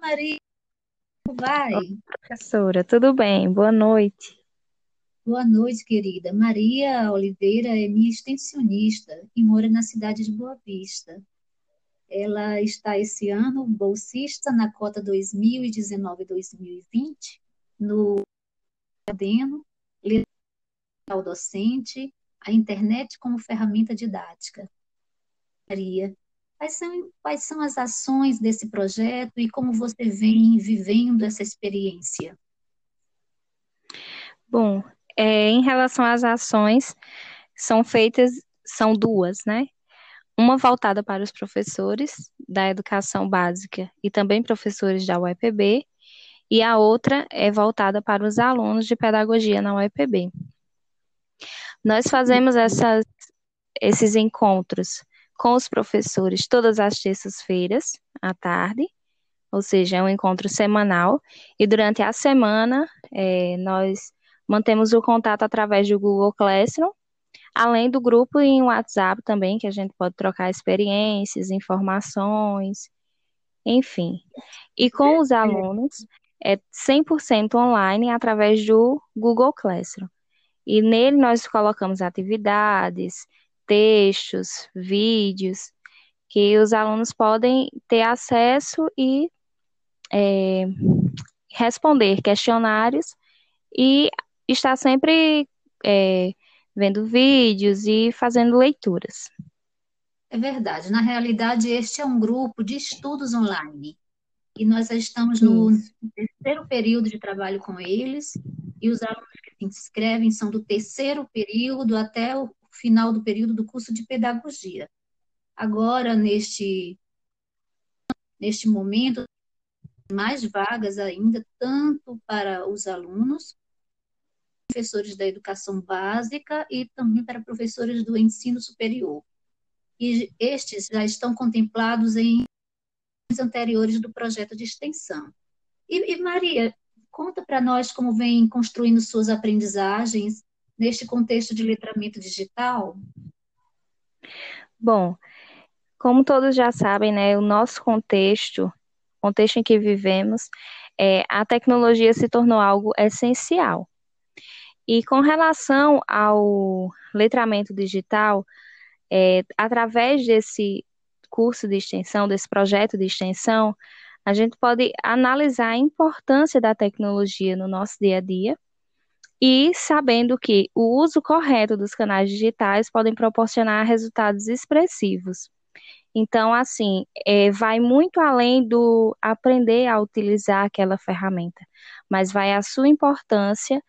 Maria. Como vai? Professora, tudo bem? Boa noite. Boa noite, querida. Maria Oliveira é minha extensionista e mora na cidade de Boa Vista. Ela está esse ano bolsista na cota 2019-2020 no Adeno, docente, a internet como ferramenta didática. Maria, quais são, quais são as ações desse projeto e como você vem vivendo essa experiência? Bom, é, em relação às ações, são feitas, são duas, né? Uma voltada para os professores da educação básica e também professores da UEPB, e a outra é voltada para os alunos de pedagogia na UEPB. Nós fazemos essas, esses encontros com os professores todas as terças-feiras, à tarde, ou seja, é um encontro semanal, e durante a semana é, nós mantemos o contato através do Google Classroom, além do grupo em WhatsApp também, que a gente pode trocar experiências, informações, enfim. E com os alunos, é 100% online através do Google Classroom. E nele nós colocamos atividades, textos, vídeos, que os alunos podem ter acesso e é, responder questionários e estar sempre é, vendo vídeos e fazendo leituras. É verdade. Na realidade, este é um grupo de estudos online. E nós já estamos no Isso. terceiro período de trabalho com eles. E os alunos que se inscrevem são do terceiro período até o final do período do curso de pedagogia. Agora, neste, neste momento, mais vagas ainda, tanto para os alunos, professores da educação básica e também para professores do ensino superior. E estes já estão contemplados em anteriores do projeto de extensão. E, e Maria, conta para nós como vem construindo suas aprendizagens neste contexto de letramento digital? Bom, como todos já sabem, né, o nosso contexto, contexto em que vivemos, é, a tecnologia se tornou algo essencial. E com relação ao letramento digital, é, através desse curso de extensão, desse projeto de extensão, a gente pode analisar a importância da tecnologia no nosso dia a dia e sabendo que o uso correto dos canais digitais podem proporcionar resultados expressivos. Então, assim, é, vai muito além do aprender a utilizar aquela ferramenta, mas vai a sua importância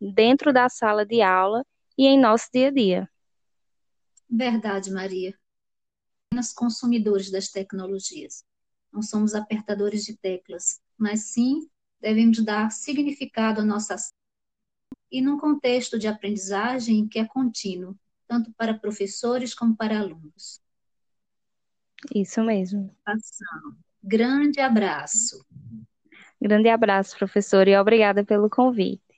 dentro da sala de aula e em nosso dia a dia. Verdade, Maria. Apenas consumidores das tecnologias. Não somos apertadores de teclas, mas sim devemos dar significado à nossa e num contexto de aprendizagem que é contínuo, tanto para professores como para alunos. Isso mesmo. Grande abraço. Grande abraço, professor, e obrigada pelo convite.